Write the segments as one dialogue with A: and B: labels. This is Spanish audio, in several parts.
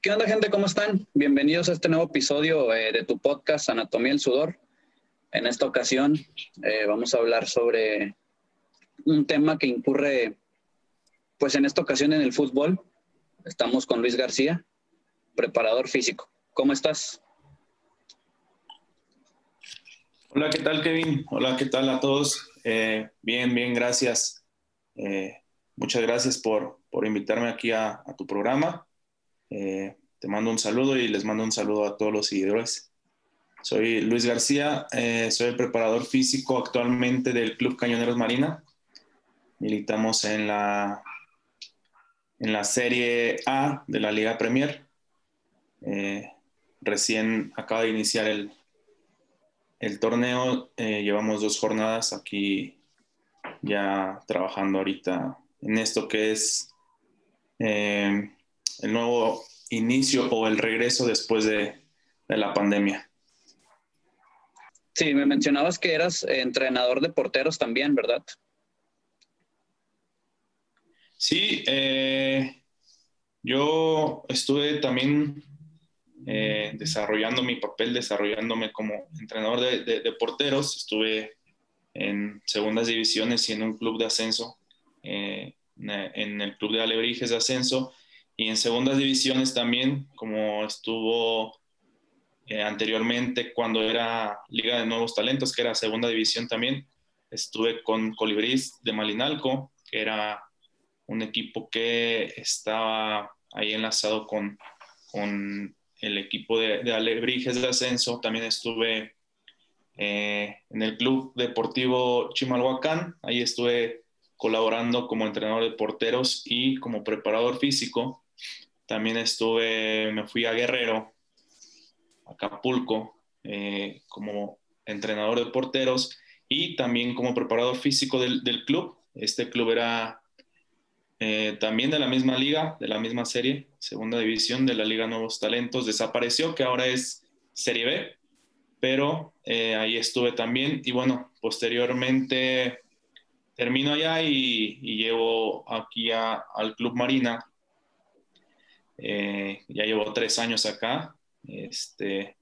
A: ¿Qué onda, gente? ¿Cómo están? Bienvenidos a este nuevo episodio eh, de tu podcast Anatomía del Sudor. En esta ocasión eh, vamos a hablar sobre un tema que incurre, pues en esta ocasión en el fútbol. Estamos con Luis García, preparador físico. ¿Cómo estás?
B: Hola, ¿qué tal, Kevin? Hola, ¿qué tal a todos? Eh, bien, bien, gracias. muchas gracias por, por invitarme aquí a, a tu programa. Eh, te mando un saludo y les mando un saludo a todos los seguidores. Soy Luis García, eh, soy el preparador físico actualmente del Club Cañoneros Marina. Militamos en la, en la Serie A de la Liga Premier. Eh, recién acaba de iniciar el, el torneo. llevamos dos jornadas aquí ya trabajando ahorita en esto que es el nuevo inicio o el regreso después de, la pandemia.
A: Sí, me mencionabas que eras entrenador de porteros también, ¿verdad?
B: Sí, eh, yo estuve también eh, desarrollando mi papel, desarrollándome como entrenador de, porteros. Estuve en segundas divisiones y en un club de ascenso, eh, en el club de Alebrijes de ascenso y en segundas divisiones también, como estuvo eh, anteriormente cuando era Liga de Nuevos Talentos, que era segunda división también, estuve con Colibrís de Malinalco, que era un equipo que estaba ahí enlazado con, con el equipo de, de Alebrijes de Ascenso. También estuve eh, en el Club Deportivo Chimalhuacán, ahí estuve colaborando como entrenador de porteros y como preparador físico. También estuve, me fui a Guerrero, Acapulco, eh, como entrenador de porteros y también como preparador físico del, club. Este club era eh, también de la misma liga, de la misma serie, segunda división de la Liga Nuevos Talentos. Desapareció, que ahora es Serie B, pero eh, ahí estuve también. Y bueno, posteriormente termino allá y, llevo aquí al Club Marina eh, ya llevo tres años acá, este,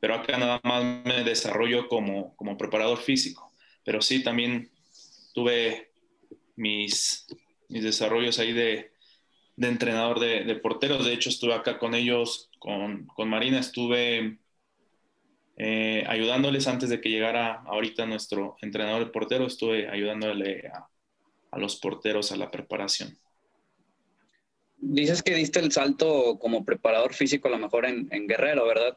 B: pero acá nada más me desarrollo como, como preparador físico. Pero sí, también tuve mis, mis desarrollos ahí de, de entrenador de, de, porteros. De hecho, estuve acá con ellos, con, con Marina, estuve eh, ayudándoles antes de que llegara ahorita nuestro entrenador de porteros, estuve ayudándole a, a los porteros a la preparación
A: dices que diste el salto como preparador físico a lo mejor en, Guerrero, ¿verdad?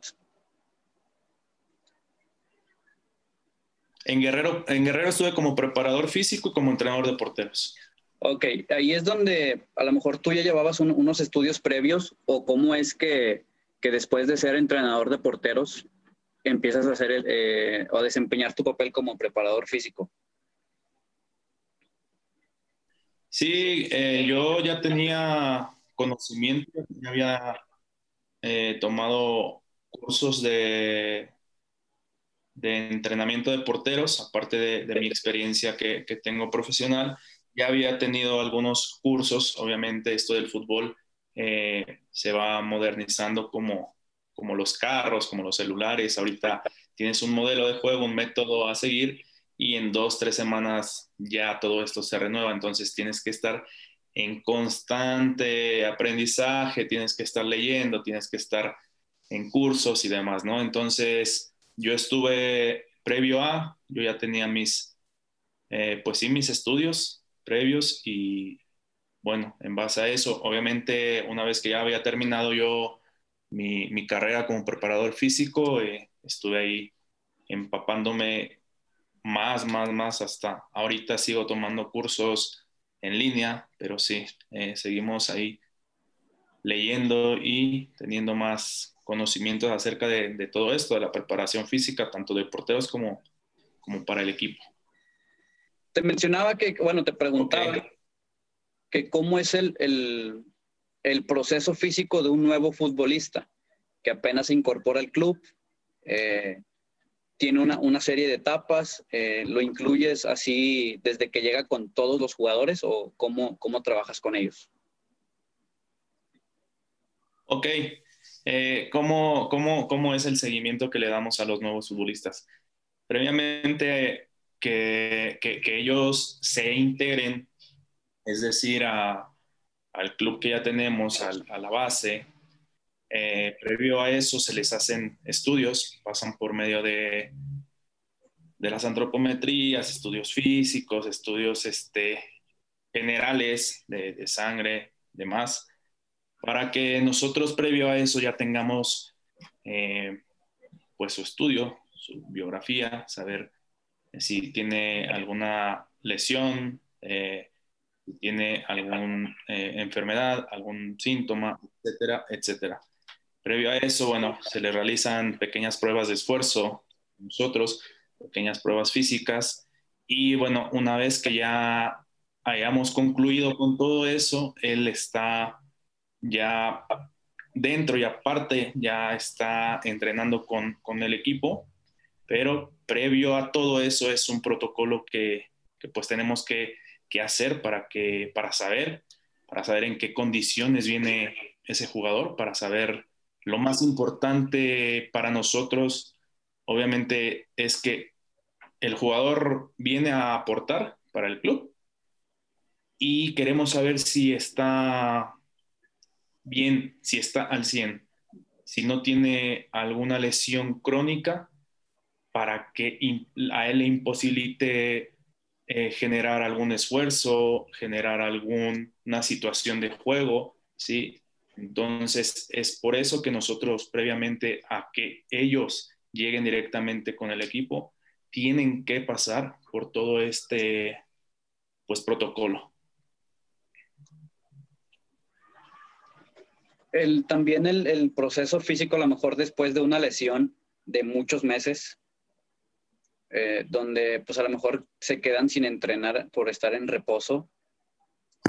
B: En Guerrero, en Guerrero estuve como preparador físico y como entrenador de porteros.
A: Ok, ahí es donde a lo mejor tú ya llevabas unos estudios previos o cómo es que, después de ser entrenador de porteros empiezas a hacer eh, o a desempeñar tu papel como preparador físico.
B: Sí, eh, yo ya tenía conocimiento, ya había eh, tomado cursos de, de entrenamiento de porteros, aparte de, mi experiencia que, tengo profesional. Ya había tenido algunos cursos, obviamente esto del fútbol se va modernizando como, como los carros, como los celulares. Ahorita tienes un modelo de juego, un método a seguir y en dos, tres semanas ya todo esto se renueva. Entonces tienes que estar en constante aprendizaje, tienes que estar leyendo, tienes que estar en cursos y demás, ¿no? Entonces, yo estuve previo a, yo ya tenía mis, eh, pues sí, mis estudios previos y bueno, en base a eso, obviamente, una vez que ya había terminado yo mi, carrera como preparador físico, eh, estuve ahí empapándome más, más, más hasta ahorita sigo tomando cursos en línea, pero sí, eh, seguimos ahí leyendo y teniendo más conocimientos acerca de, todo esto, de la preparación física, tanto de porteros como, como para el equipo.
A: Te mencionaba que, bueno, te preguntaba que cómo es el, el, proceso físico de un nuevo futbolista que apenas se incorpora al club. Eh, tiene una, serie de etapas, eh, ¿lo incluyes así desde que llega con todos los jugadores o cómo, cómo trabajas con ellos?
B: ok, eh, ¿cómo, cómo, cómo es el seguimiento que le damos a los nuevos futbolistas? Previamente que, que, que ellos se integren, es decir, a, al club que ya tenemos, a, la base, eh, previo a eso se les hacen estudios, pasan por medio de, de las antropometrías, estudios físicos, estudios este, generales de, de sangre, demás, para que nosotros previo a eso ya tengamos eh, pues su estudio, su biografía, saber si tiene alguna lesión, eh, si tiene alguna enfermedad, algún síntoma, etcétera, etcétera. Previo a eso, bueno, se le realizan pequeñas pruebas de esfuerzo, nosotros, pequeñas pruebas físicas, y bueno, una vez que ya hayamos concluido con todo eso, él está ya dentro y aparte ya está entrenando con, con el equipo, pero previo a todo eso es un protocolo que pues tenemos que, hacer para, que, para saber, para saber en qué condiciones viene ese jugador, para saber lo más importante para nosotros, obviamente, es que el jugador viene a aportar para el club y queremos saber si está bien, si está al 100, si no tiene alguna lesión crónica para que a él le imposibilite eh, generar algún esfuerzo, generar alguna situación de juego, ¿sí? Entonces, es por eso que nosotros previamente a que ellos lleguen directamente con el equipo, tienen que pasar por todo este pues protocolo.
A: El, también el, el, proceso físico, a lo mejor después de una lesión de muchos meses, eh, donde pues a lo mejor se quedan sin entrenar por estar en reposo,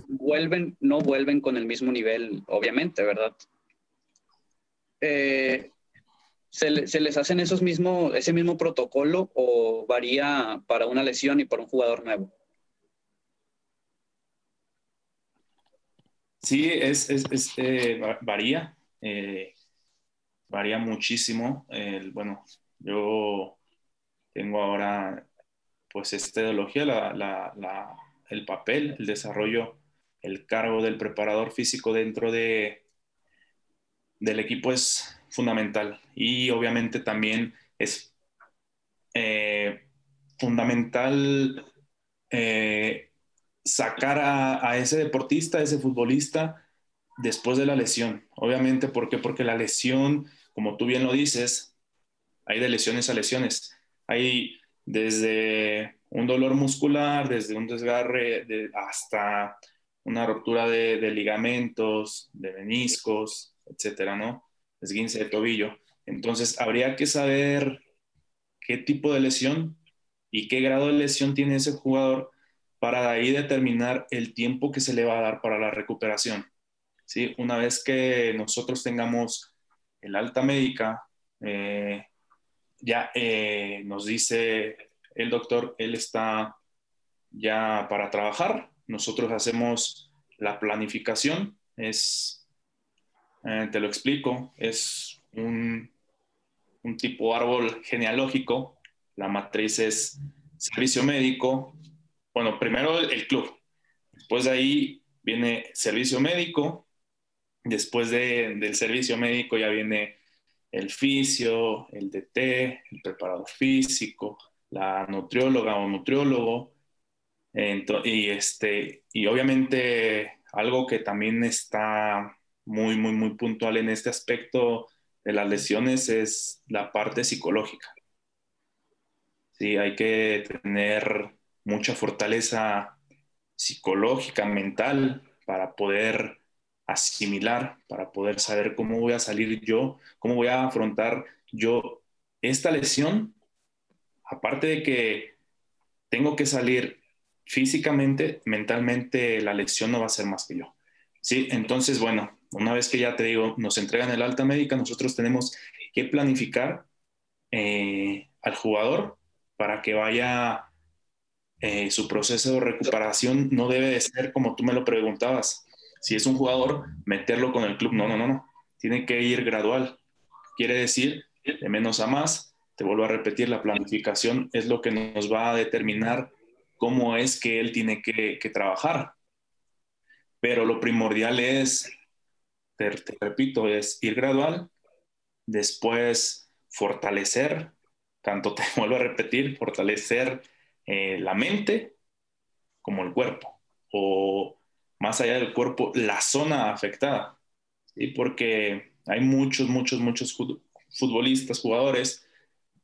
A: vuelven, no vuelven con el mismo nivel, obviamente, ¿verdad? Eh, ¿se, les hacen esos mismo, ese mismo protocolo o varía para una lesión y para un jugador nuevo?
B: Sí, es, es, eh, varía, varía muchísimo. bueno, yo tengo ahora pues esta ideología, la, la, el papel, el desarrollo el cargo del preparador físico dentro de, del equipo es fundamental y obviamente también es eh, fundamental eh, sacar a, ese deportista, a ese futbolista después de la lesión. Obviamente, ¿por qué? Porque la lesión, como tú bien lo dices, hay de lesiones a lesiones. Hay desde un dolor muscular, desde un desgarre hasta una ruptura de, ligamentos, de meniscos, etcétera, ¿no? Esguince de tobillo. Entonces, habría que saber qué tipo de lesión y qué grado de lesión tiene ese jugador para de ahí determinar el tiempo que se le va a dar para la recuperación. ¿sí? Una vez que nosotros tengamos el alta médica, eh, ya eh, nos dice el doctor, él está ya para trabajar, nosotros hacemos la planificación, es, eh, te lo explico, es un, un tipo árbol genealógico, la matriz es servicio médico, bueno, primero el club, después de ahí viene servicio médico, después de, del servicio médico ya viene el fisio, el DT, el preparador físico, la nutrióloga o nutriólogo, y, este, y obviamente algo que también está muy, muy, muy puntual en este aspecto de las lesiones es la parte psicológica. Sí, hay que tener mucha fortaleza psicológica, mental, para poder asimilar, para poder saber cómo voy a salir yo, cómo voy a afrontar yo esta lesión, aparte de que tengo que salir físicamente, mentalmente la lección no va a ser más que yo. Sí, entonces, bueno, una vez que ya te digo, nos entregan el alta médica, nosotros tenemos que planificar eh, al jugador para que vaya eh, su proceso de recuperación no debe de ser como tú me lo preguntabas. Si es un jugador, meterlo con el club. No, no, no, no. tiene que ir gradual. Quiere decir, de menos a más, te vuelvo a repetir, la planificación es lo que nos va a determinar cómo es que él tiene que, trabajar. Pero lo primordial es, te, repito, es ir gradual, después fortalecer, tanto te vuelvo a repetir, fortalecer eh, la mente como el cuerpo, o más allá del cuerpo, la zona afectada. ¿sí? Porque hay muchos, muchos, muchos futbolistas, jugadores,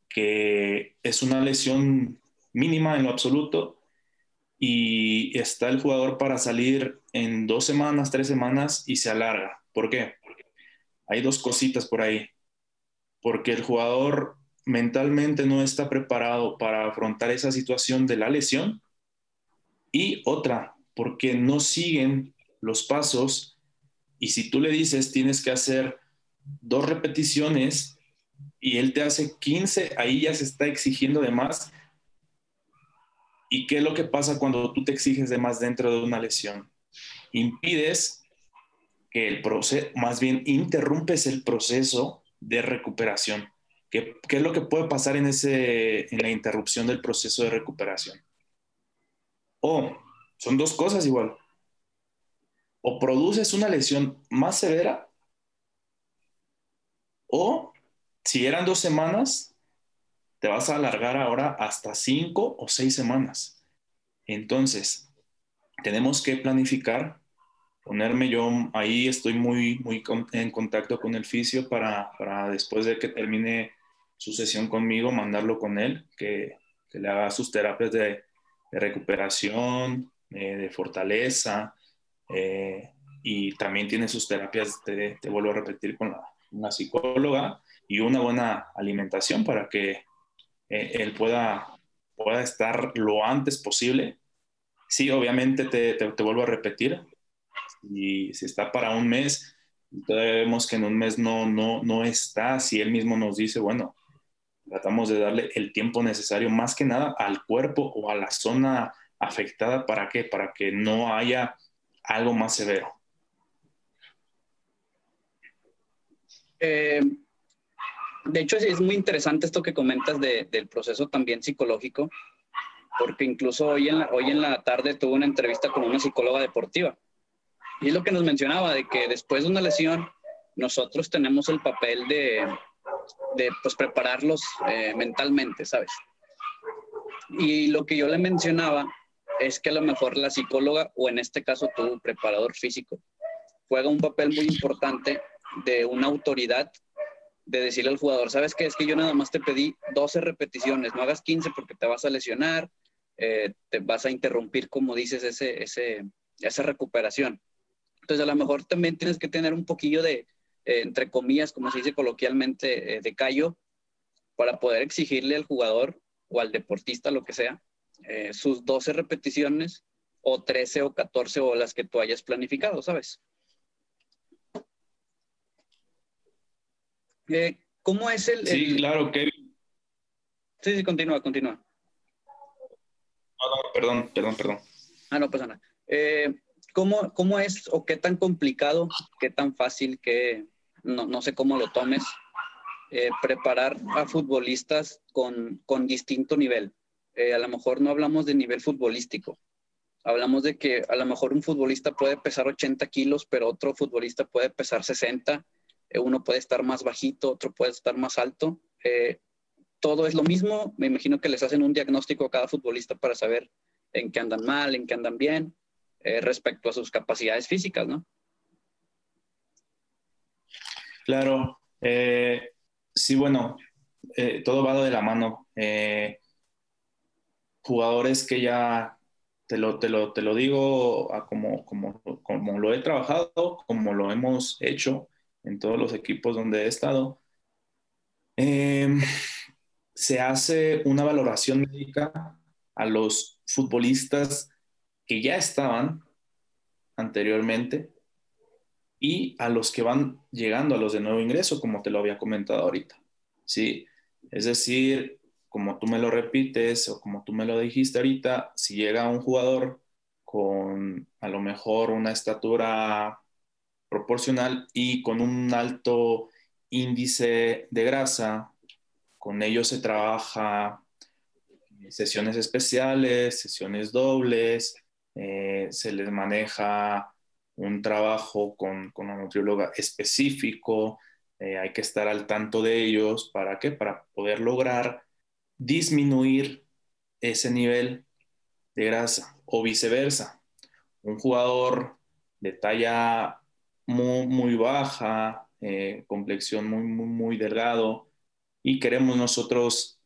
B: que es una lesión mínima en lo absoluto y está el jugador para salir en dos semanas, tres semanas y se alarga. ¿Por qué? Hay dos cositas por ahí. Porque el jugador mentalmente no está preparado para afrontar esa situación de la lesión. Y otra, porque no siguen los pasos y si tú le dices tienes que hacer dos repeticiones y él te hace 15, ahí ya se está exigiendo de más. ¿Y qué es lo que pasa cuando tú te exiges de más dentro de una lesión? Impides que el proceso, más bien interrumpes el proceso de recuperación. ¿Qué, ¿Qué, es lo que puede pasar en, ese, en la interrupción del proceso de recuperación? O son dos cosas igual. O produces una lesión más severa o si eran dos semanas, te vas a alargar ahora hasta cinco o seis semanas. Entonces, tenemos que planificar, ponerme yo ahí, estoy muy, muy en contacto con el fisio para, después de que termine su sesión conmigo, mandarlo con él, que, le haga sus terapias de recuperación, eh, de fortaleza eh, y también tiene sus terapias, te, vuelvo a repetir, con la, una psicóloga y una buena alimentación para que eh, él pueda, pueda estar lo antes posible. Sí, obviamente te, te, vuelvo a repetir, y si está para un mes, todavía vemos que en un mes no, no, no está, si él mismo nos dice, bueno, tratamos de darle el tiempo necesario más que nada al cuerpo o a la zona afectada, ¿para qué? Para que no haya algo más severo.
A: Eh, de hecho, es muy interesante esto que comentas del proceso también psicológico, porque incluso hoy en, la, hoy en la tarde tuve una entrevista con una psicóloga deportiva. Y es lo que nos mencionaba, de que después de una lesión, nosotros tenemos el papel de, de pues, prepararlos eh, mentalmente, ¿sabes? Y lo que yo le mencionaba es que a lo mejor la psicóloga, o en este caso tu preparador físico, juega un papel muy importante de una autoridad de decirle al jugador, ¿sabes qué? Es que yo nada más te pedí 12 repeticiones, no hagas 15 porque te vas a lesionar, eh, te vas a interrumpir, como dices, ese, ese, esa recuperación. Entonces, a lo mejor también tienes que tener un poquillo de, eh, entre comillas, como se dice coloquialmente, eh, de callo, para poder exigirle al jugador o al deportista, lo que sea, eh, sus 12 repeticiones o 13 o 14 o las que tú hayas planificado, ¿sabes? Eh, ¿Cómo es el,
B: Sí, claro, Kevin.
A: Sí, sí, continúa, continúa.
B: perdón, perdón, perdón.
A: Ah, no pasa nada. Eh, ¿cómo, ¿Cómo es o qué tan complicado, qué tan fácil, que no, no sé cómo lo tomes, preparar a futbolistas con, con distinto nivel? Eh, a lo mejor no hablamos de nivel futbolístico. Hablamos de que a lo mejor un futbolista puede pesar 80 kilos, pero otro futbolista puede pesar 60. Eh, uno puede estar más bajito, otro puede estar más alto. Eh, todo es lo mismo. Me imagino que les hacen un diagnóstico a cada futbolista para saber en qué andan mal, en qué andan bien, respecto a sus capacidades físicas, ¿no?
B: Claro. sí, bueno, todo va de la mano jugadores que ya, te lo, te lo, te lo digo como, como, como lo he trabajado, como lo hemos hecho en todos los equipos donde he estado, em, se hace una valoración médica a los futbolistas que ya estaban anteriormente y a los que van llegando a los de nuevo ingreso, como te lo había comentado ahorita. Sí, es decir, como tú me lo repites o como tú me lo dijiste ahorita, si llega un jugador con a lo mejor una estatura proporcional y con un alto índice de grasa. Con ellos se trabaja sesiones especiales, sesiones dobles, eh, se les maneja un trabajo con, con una nutrióloga específico, eh, hay que estar al tanto de ellos, ¿para qué? Para poder lograr disminuir ese nivel de grasa o viceversa. Un jugador de talla muy, baja, eh, complexión muy, muy, muy delgado y queremos nosotros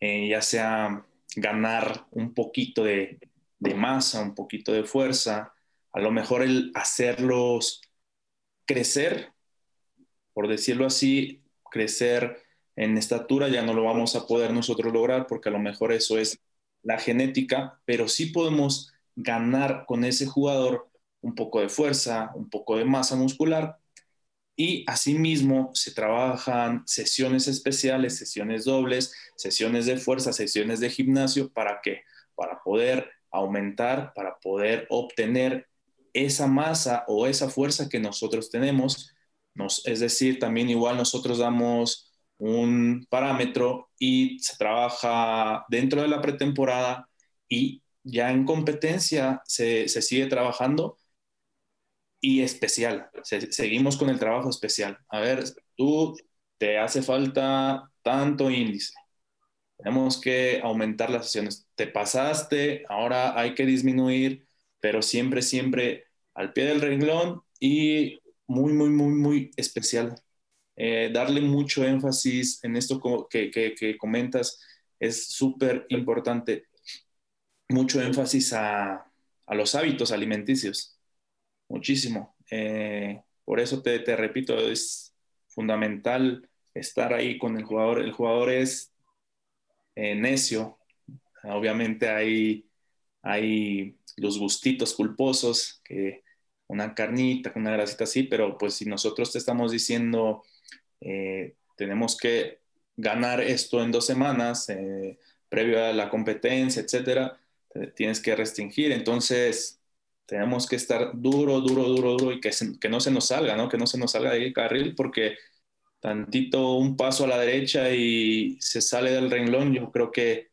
B: eh, ya sea ganar un poquito de masa, un poquito de fuerza, a lo mejor el hacerlos crecer, por decirlo así, crecer en estatura ya no lo vamos a poder nosotros lograr porque a lo mejor eso es la genética, pero sí podemos ganar con ese jugador un poco de fuerza, un poco de masa muscular y asimismo se trabajan sesiones especiales, sesiones dobles, sesiones de fuerza, sesiones de gimnasio, ¿para qué? Para poder aumentar, para poder obtener esa masa o esa fuerza que nosotros tenemos. Nos, es decir, también igual nosotros damos un parámetro y se trabaja dentro de la pretemporada y ya en competencia se, se sigue trabajando y especial. seguimos con el trabajo especial. A ver, tú te hace falta tanto índice. Tenemos que aumentar las sesiones. Te pasaste, ahora hay que disminuir, pero siempre, siempre al pie del renglón y muy, muy, muy, muy especial. Eh, darle mucho énfasis en esto que, comentas es súper importante. Mucho énfasis a, a, los hábitos alimenticios. Muchísimo. Eh, por eso te, te, repito, es fundamental estar ahí con el jugador. El jugador es eh, necio. Obviamente hay, hay los gustitos culposos, que una carnita, una grasita así, pero pues si nosotros te estamos diciendo eh, tenemos que ganar esto en dos semanas, eh, previo a la competencia, etcétera, tienes que restringir. Entonces, tenemos que estar duro, duro, duro, duro y que, que no se nos salga, ¿no? Que no se nos salga de ahí el carril porque tantito un paso a la derecha y se sale del renglón, yo creo que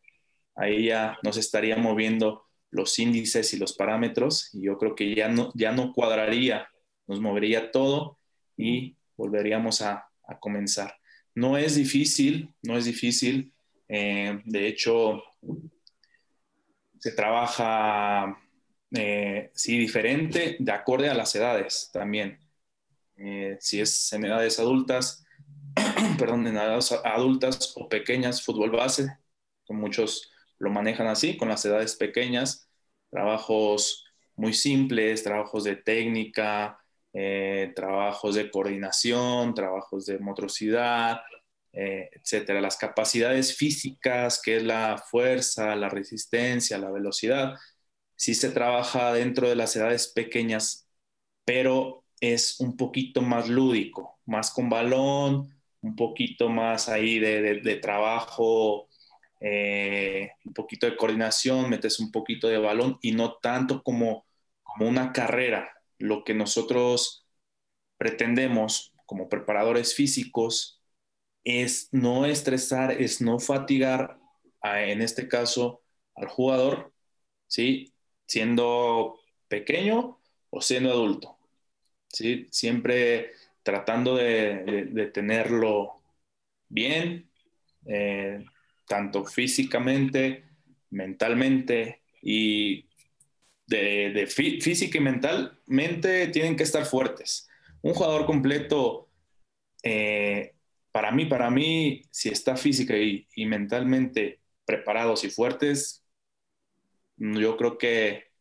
B: ahí ya nos estaría moviendo los índices y los parámetros y yo creo que ya no, ya no cuadraría, nos movería todo y volveríamos a, comenzar. No es difícil, no es difícil. Eh, de hecho, se trabaja, eh, sí, diferente, de acorde a las edades también. Eh, si es en edades adultas, perdón, en edades adultas o pequeñas, fútbol base, muchos lo manejan así, con las edades pequeñas, trabajos muy simples, trabajos de técnica, eh, trabajos de coordinación, trabajos de motricidad, eh, etcétera. Las capacidades físicas, que es la fuerza, la resistencia, la velocidad, sí se trabaja dentro de las edades pequeñas, pero es un poquito más lúdico, más con balón, un poquito más ahí de, trabajo, eh, un poquito de coordinación, metes un poquito de balón y no tanto como, como una carrera, lo que nosotros pretendemos como preparadores físicos es no estresar, es no fatigar, en este caso, al jugador, ¿sí? Siendo pequeño o siendo adulto, ¿sí? Siempre tratando de, tenerlo bien, eh, tanto físicamente, mentalmente y de, física y mentalmente tienen que estar fuertes. Un jugador completo, eh, para mí, para mí, si está física y, mentalmente preparados y fuertes, yo creo que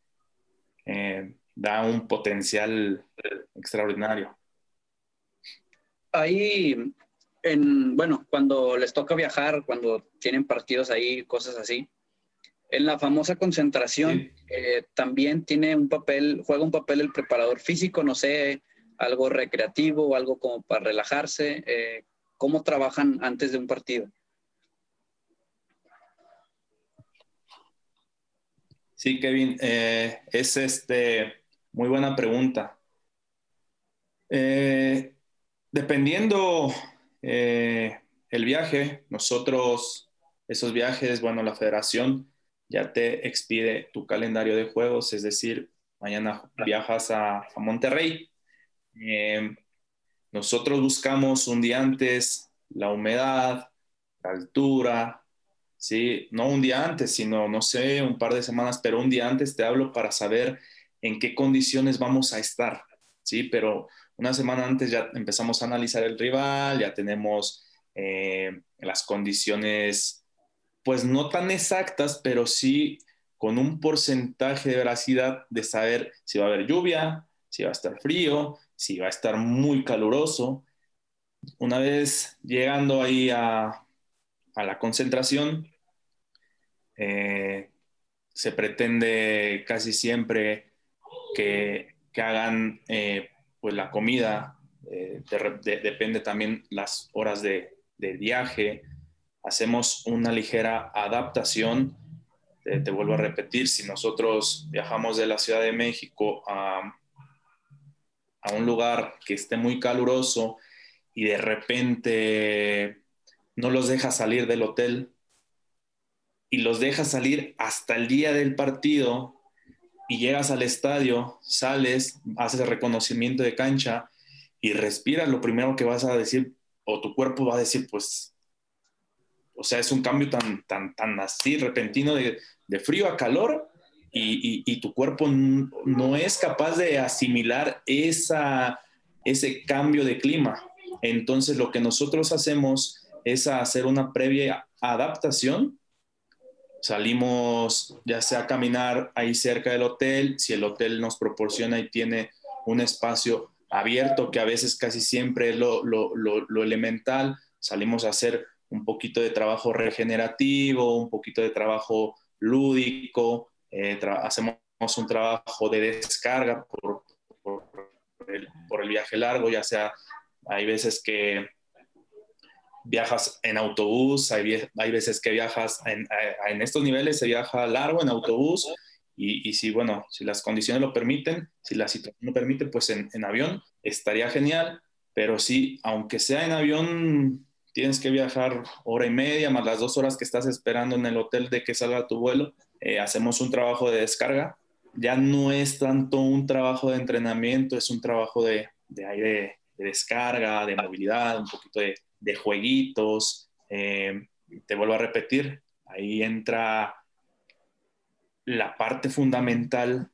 B: eh, da un potencial extraordinario.
A: Ahí, en, bueno, cuando les toca viajar, cuando tienen partidos ahí, cosas así, en la famosa concentración eh, también tiene un papel, juega un papel el preparador físico, no sé, algo recreativo, algo como para relajarse. Eh, ¿Cómo trabajan antes de un partido?
B: Sí, Kevin, eh, es este, muy buena pregunta. Eh, dependiendo eh, el viaje, nosotros, esos viajes, bueno, la federación ya te expide tu calendario de juegos, es decir, mañana viajas a, Monterrey. Eh, nosotros buscamos un día antes la humedad, la altura, ¿sí? No un día antes, sino, no sé, un par de semanas, pero un día antes te hablo para saber en qué condiciones vamos a estar, ¿sí? Pero una semana antes ya empezamos a analizar el rival, ya tenemos eh, las condiciones, pues no tan exactas, pero sí con un porcentaje de veracidad de saber si va a haber lluvia, si va a estar frío, si va a estar muy caluroso. Una vez llegando ahí a, la concentración, eh, se pretende casi siempre que, hagan eh, pues la comida, depende también las horas de, de viaje, hacemos una ligera adaptación. Te, vuelvo a repetir, si nosotros viajamos de la Ciudad de México a, a un lugar que esté muy caluroso y de repente no los deja salir del hotel y los deja salir hasta el día del partido y llegas al estadio, sales, haces el reconocimiento de cancha y respiras, lo primero que vas a decir, o tu cuerpo va a decir, pues, o sea, es un cambio tan, tan, tan así, repentino de, de frío a calor y, y, tu cuerpo no es capaz de asimilar esa, ese cambio de clima. Entonces, lo que nosotros hacemos es hacer una previa adaptación. Salimos ya sea a caminar ahí cerca del hotel, si el hotel nos proporciona y tiene un espacio abierto, que a veces casi siempre es lo, elemental. Salimos a hacer un poquito de trabajo regenerativo, un poquito de trabajo lúdico, eh, hacemos un trabajo de descarga por, el, viaje largo, ya sea, hay veces que viajas en autobús, hay, hay veces que viajas en, en, estos niveles, se viaja largo en autobús y, si, bueno, si las condiciones lo permiten, si la situación lo permite, pues en, avión estaría genial, pero sí, aunque sea en avión, tienes que viajar hora y media más las dos horas que estás esperando en el hotel de que salga tu vuelo. Eh, hacemos un trabajo de descarga. Ya no es tanto un trabajo de entrenamiento, es un trabajo de, de aire, de descarga, de movilidad, un poquito de, de jueguitos. Eh, te vuelvo a repetir, ahí entra la parte fundamental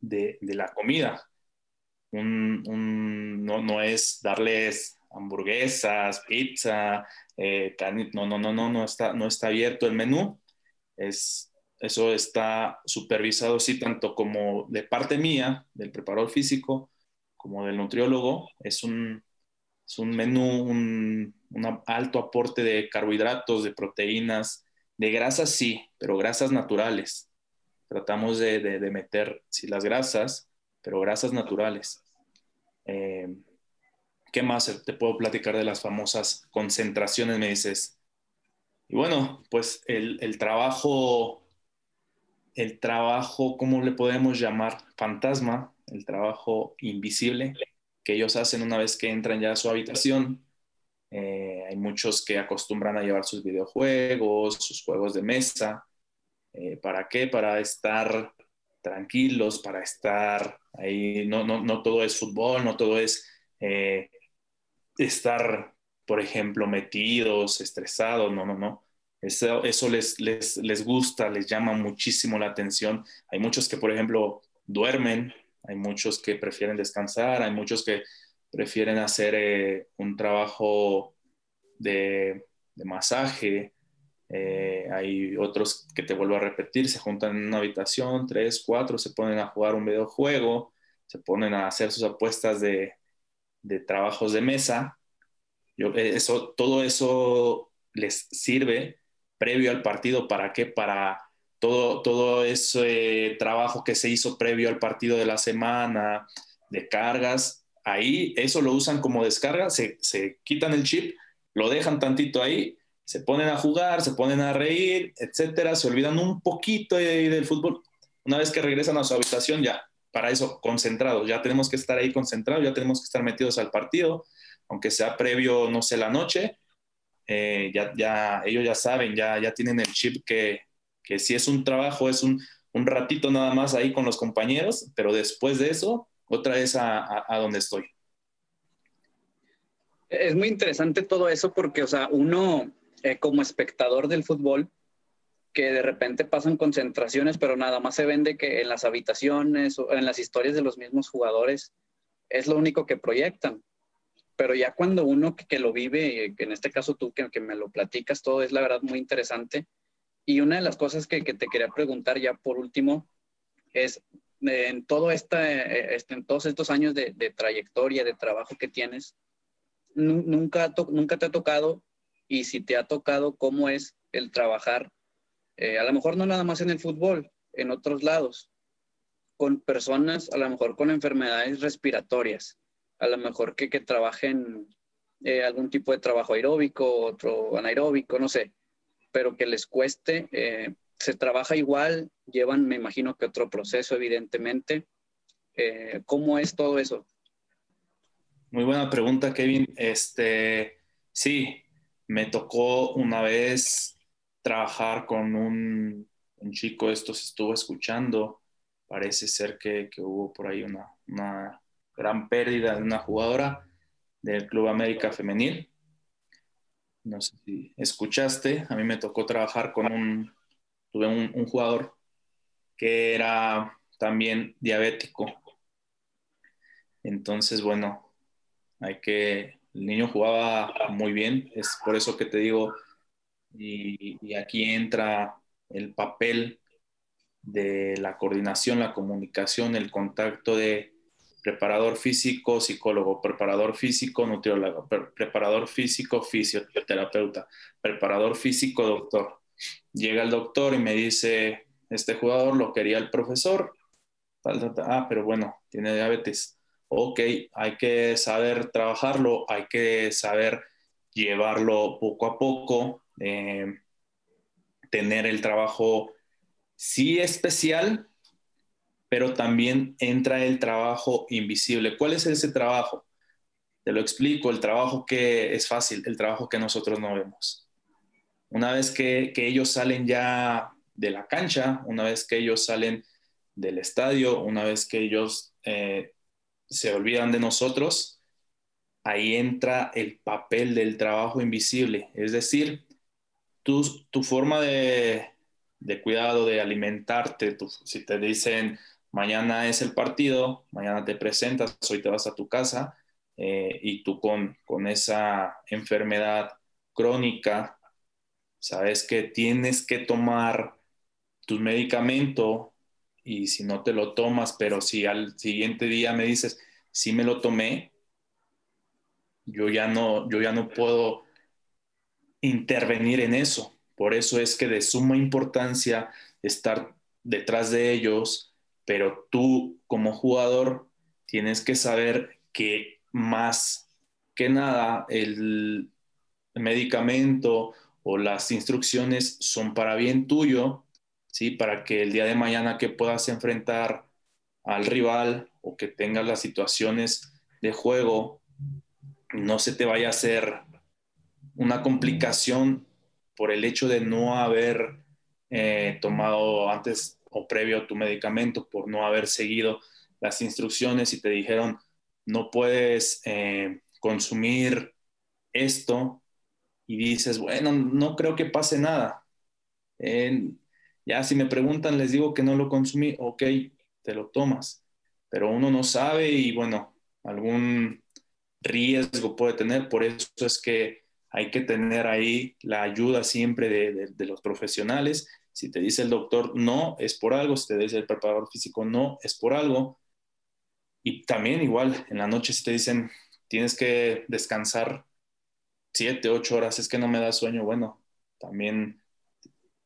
B: de, la comida. no, es darles hamburguesas, pizza, eh, no, no, no, no, no está, no está abierto el menú. Es, eso está supervisado, sí, tanto como de parte mía, del preparador físico, como del nutriólogo. Es un, es un menú, un, un alto aporte de carbohidratos, de proteínas, de grasas, sí, pero grasas naturales tratamos de, de, meter, sí, las grasas, pero grasas naturales. Eh, ¿Qué más te puedo platicar de las famosas concentraciones, me dices? Y bueno, pues el, el trabajo, el trabajo, ¿cómo le podemos llamar? Fantasma, el trabajo invisible que ellos hacen una vez que entran ya a su habitación. Eh, hay muchos que acostumbran a llevar sus videojuegos, sus juegos de mesa, eh, ¿Para qué? Para estar tranquilos, para estar ahí. No, no, no todo es fútbol, no todo es eh, estar, por ejemplo, metidos, estresados, no, no, no. Eso, eso les, les, les, gusta, les llama muchísimo la atención. Hay muchos que, por ejemplo, duermen, hay muchos que prefieren descansar, hay muchos que prefieren hacer eh, un trabajo de, de masaje, eh, hay otros que te vuelvo a repetir, se juntan en una habitación, tres, cuatro, se ponen a jugar un videojuego, se ponen a hacer sus apuestas de, de trabajos de mesa. Yo, eh, eso, todo eso les sirve previo al partido. ¿Para qué? Para todo, todo ese trabajo que se hizo previo al partido de la semana, de cargas. Ahí eso lo usan como descarga, se, se quitan el chip, lo dejan tantito ahí se ponen a jugar, se ponen a reír, etcétera, se olvidan un poquito del fútbol. Una vez que regresan a su habitación, ya para eso concentrados, ya tenemos que estar ahí concentrados, ya tenemos que estar metidos al partido, aunque sea previo, no sé, la noche, eh, ya, ya, ellos ya saben, ya, ya tienen el chip que, que si es un trabajo, es un, un, ratito nada más ahí con los compañeros, pero después de eso, otra vez a, a, donde estoy.
A: Es muy interesante todo eso porque, o sea, uno eh, como espectador del fútbol, que de repente pasan concentraciones, pero nada más se vende que en las habitaciones o en las historias de los mismos jugadores es lo único que proyectan. Pero ya cuando uno que, lo vive, en este caso tú que, que, me lo platicas, todo es la verdad muy interesante. Y una de las cosas que, que te quería preguntar ya por último es, en, todo esta, eh, este, en todos estos años de, de, trayectoria, de trabajo que tienes, nunca, nunca te ha tocado, y si te ha tocado, ¿cómo es el trabajar eh, a lo mejor no nada más en el fútbol, en otros lados, con personas, a lo mejor con enfermedades respiratorias, a lo mejor que, trabajen eh, algún tipo de trabajo aeróbico, otro anaeróbico, no sé, pero que les cueste, eh, se trabaja igual, llevan, me imagino que otro proceso, evidentemente. ¿Cómo es todo eso?
B: Muy buena pregunta, Kevin. Este, sí, me tocó una vez trabajar con un, chico, esto se estuvo escuchando, parece ser que, que hubo por ahí una, una, gran pérdida de una jugadora del Club América Femenil. No sé si escuchaste, a mí me tocó trabajar con un, tuve un jugador que era también diabético. Entonces, bueno, hay que, el niño jugaba muy bien, es por eso que te digo, y, aquí entra el papel de la coordinación, la comunicación, el contacto de preparador físico, psicólogo, preparador físico, nutriólogo, preparador físico, fisioterapeuta, preparador físico, doctor. Llega el doctor y me dice, este jugador lo quería el profesor, ah, pero bueno, tiene diabetes. Ok, hay que saber trabajarlo, hay que saber llevarlo poco a poco, eh, tener el trabajo sí especial, pero también entra el trabajo invisible. ¿Cuál es ese trabajo? Te lo explico, el trabajo que es fácil, el trabajo que nosotros no vemos. Una vez que, ellos salen ya de la cancha, una vez que ellos salen del estadio, una vez que ellos eh, se olvidan de nosotros, ahí entra el papel del trabajo invisible, es decir, tu, forma de, cuidado, de alimentarte, si te dicen mañana es el partido, mañana te presentas, hoy te vas a tu casa eh, y tú con, con esa enfermedad crónica, sabes que tienes que tomar tu medicamento y si no te lo tomas, pero si al siguiente día me dices, sí me lo tomé, yo ya no, yo ya no puedo intervenir en eso. Por eso es que de suma importancia estar detrás de ellos, pero tú como jugador tienes que saber que más que nada el medicamento o las instrucciones son para bien tuyo, ¿sí? Para que el día de mañana que puedas enfrentar al rival o que tengas las situaciones de juego, no se te vaya a hacer una complicación por el hecho de no haber eh, tomado antes o previo tu medicamento, por no haber seguido las instrucciones y te dijeron no puedes eh, consumir esto y dices, bueno, no creo que pase nada. ya si me preguntan, les digo que no lo consumí, ok, te lo tomas, pero uno no sabe y bueno, algún riesgo puede tener, por eso es que hay que tener ahí la ayuda siempre de, los profesionales. Si te dice el doctor no, es por algo. Si te dice el preparador físico no, es por algo. Y también igual, en la noche si te dicen tienes que descansar siete, ocho horas, es que no me da sueño, bueno, también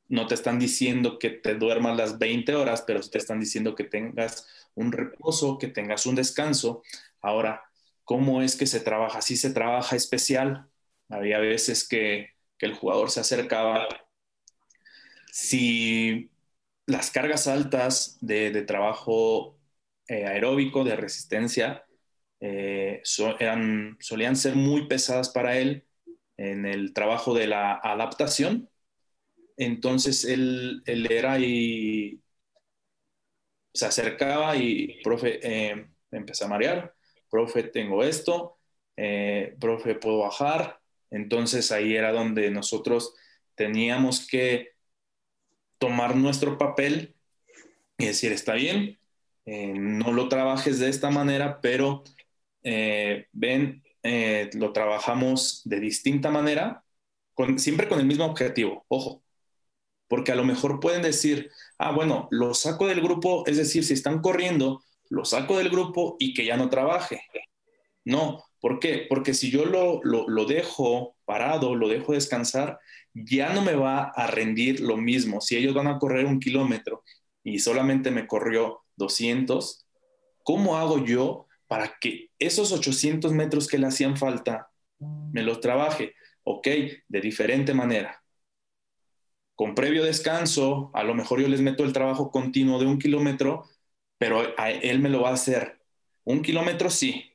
B: no te están diciendo que te duermas las 20 horas, pero te están diciendo que tengas un reposo, que tengas un descanso. Ahora, ¿cómo es que se trabaja? Si se trabaja especial, había veces que, el jugador se acercaba. Si las cargas altas de, trabajo eh, aeróbico, de resistencia, eh, eran, solían ser muy pesadas para él en el trabajo de la adaptación. Entonces él, él era y se acercaba y, profe, eh, empecé a marear, profe, tengo esto, profe, puedo bajar. Entonces ahí era donde nosotros teníamos que tomar nuestro papel y decir, está bien, eh, no lo trabajes de esta manera, pero ven, lo trabajamos de distinta manera, siempre con el mismo objetivo, ojo, porque a lo mejor pueden decir, ah, bueno, lo saco del grupo, es decir, si están corriendo, lo saco del grupo y que ya no trabaje. No, ¿por qué? Porque si yo lo, lo, dejo parado, lo dejo descansar, ya no me va a rendir lo mismo. Si ellos van a correr un kilómetro y solamente me corrió 200, ¿cómo hago yo para que esos 800 metros que le hacían falta me los trabaje? Ok, de diferente manera con previo descanso, a lo mejor yo les meto el trabajo continuo de un kilómetro, pero él me lo va a hacer. Un kilómetro sí,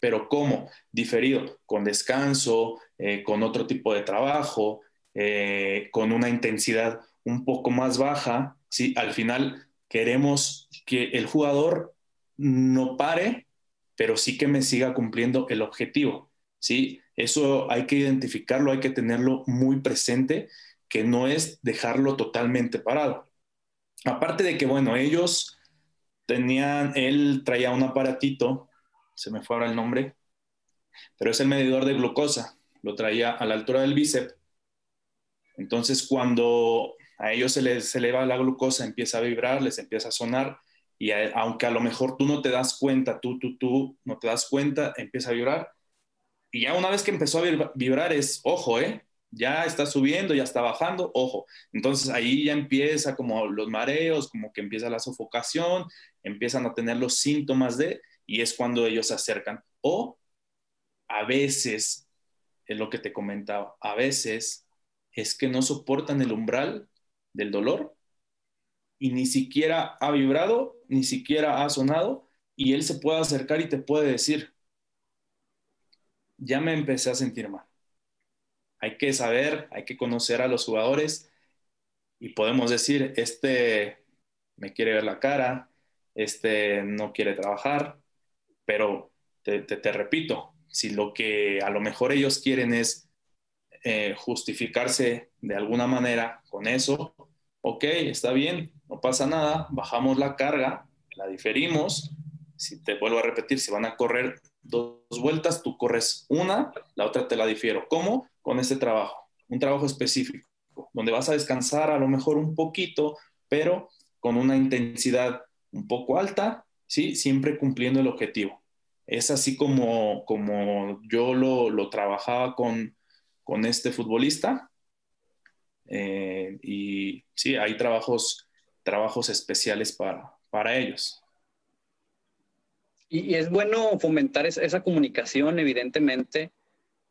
B: pero ¿cómo? Diferido, con descanso, eh, con otro tipo de trabajo, eh, con una intensidad un poco más baja, ¿sí? Al final queremos que el jugador no pare, pero sí que me siga cumpliendo el objetivo, ¿sí? Eso hay que identificarlo, hay que tenerlo muy presente que no es dejarlo totalmente parado. Aparte de que, bueno, ellos tenían, él traía un aparatito, se me fue ahora el nombre, pero es el medidor de glucosa, lo traía a la altura del bíceps. Entonces, cuando a ellos se les eleva la glucosa, empieza a vibrar, les empieza a sonar, y aunque a lo mejor tú no te das cuenta, tú, tú, tú no te das cuenta, empieza a vibrar. Y ya una vez que empezó a vibrar es, ojo, ¿eh? ya está subiendo, ya está bajando, ojo. Entonces ahí ya empieza como los mareos, como que empieza la sofocación, empiezan a tener los síntomas de, y es cuando ellos se acercan. O a veces, es lo que te comentaba, a veces es que no soportan el umbral del dolor y ni siquiera ha vibrado, ni siquiera ha sonado, y él se puede acercar y te puede decir, ya me empecé a sentir mal hay que saber, hay que conocer a los jugadores y podemos decir, este me quiere ver la cara, este no quiere trabajar, pero te, repito, si lo que a lo mejor ellos quieren es eh, justificarse de alguna manera con eso, ok, está bien, no pasa nada, bajamos la carga, la diferimos, si te vuelvo a repetir, si van a correr dos vueltas, tú corres una, la otra te la difiero. ¿Cómo? Con este trabajo, un trabajo específico, donde vas a descansar a lo mejor un poquito, pero con una intensidad un poco alta, ¿sí? Siempre cumpliendo el objetivo. Es así como, como yo lo, trabajaba con, con, este futbolista. Eh, y sí, hay trabajos, trabajos especiales para, para ellos.
A: Y, es bueno fomentar esa, comunicación, evidentemente,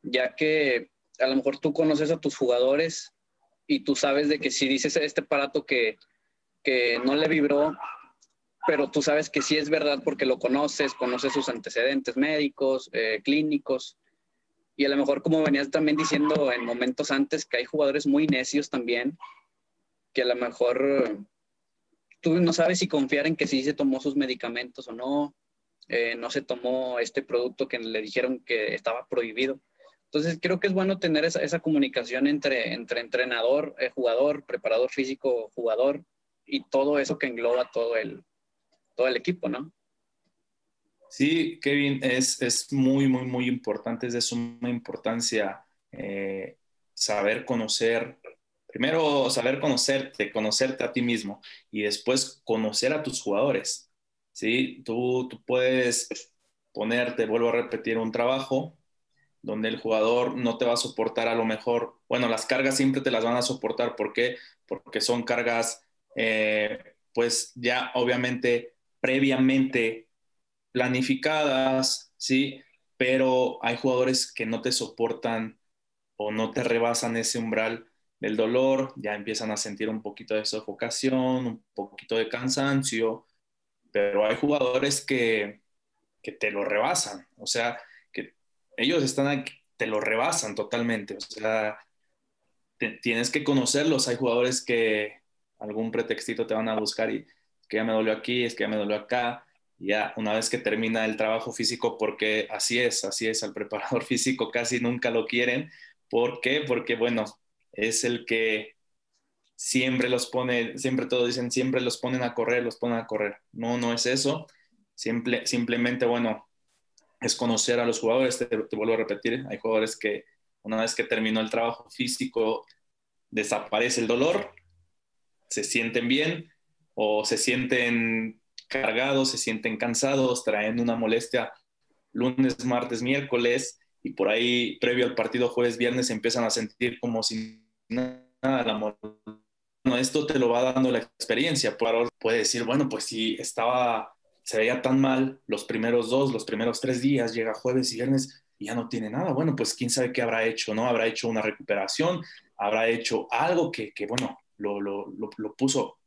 A: ya que a lo mejor tú conoces a tus jugadores y tú sabes de que si dices este aparato que, que no le vibró, pero tú sabes que sí es verdad porque lo conoces, conoces sus antecedentes médicos, eh, clínicos, y a lo mejor como venías también diciendo en momentos antes que hay jugadores muy necios también, que a lo mejor tú no sabes si confiar en que sí se tomó sus medicamentos o no, eh, no se tomó este producto que le dijeron que estaba prohibido. Entonces creo que es bueno tener esa, comunicación entre, entre entrenador, eh, jugador, preparador físico, jugador y todo eso que engloba todo el, todo el equipo, ¿no?
B: Sí, Kevin, es, es muy, muy, muy importante, es de suma importancia eh, saber conocer, primero saber conocerte, conocerte a ti mismo y después conocer a tus jugadores. ¿sí? Tú, tú puedes ponerte, vuelvo a repetir, un trabajo donde el jugador no te va a soportar a lo mejor, bueno, las cargas siempre te las van a soportar, ¿por qué? Porque son cargas, eh, pues ya obviamente previamente planificadas, ¿sí? Pero hay jugadores que no te soportan o no te rebasan ese umbral del dolor, ya empiezan a sentir un poquito de sofocación, un poquito de cansancio, pero hay jugadores que, que te lo rebasan, o sea, que ellos están aquí, te lo rebasan totalmente, o sea, tienes que conocerlos, hay jugadores que algún pretextito te van a buscar y que ya me dolió aquí, es que ya me dolió acá, ya una vez que termina el trabajo físico, porque así es, así es, al preparador físico casi nunca lo quieren, ¿por qué? Porque bueno, es el que siempre los pone, siempre todos dicen, siempre los ponen a correr, los ponen a correr. No, no es eso. Simple, simplemente, bueno, es conocer a los jugadores. Te, te, vuelvo a repetir, hay jugadores que una vez que terminó el trabajo físico, desaparece el dolor, se sienten bien o se sienten cargados, se sienten cansados, traen una molestia lunes, martes, miércoles y por ahí previo al partido jueves, viernes empiezan a sentir como si nada, la esto te lo va dando la experiencia. Puede decir, bueno, pues si estaba, se veía tan mal los primeros dos, los primeros tres días, llega jueves y viernes y ya no tiene nada. Bueno, pues quién sabe qué habrá hecho, ¿no? Habrá hecho una recuperación, habrá hecho algo que, que bueno, lo, lo, lo, puso,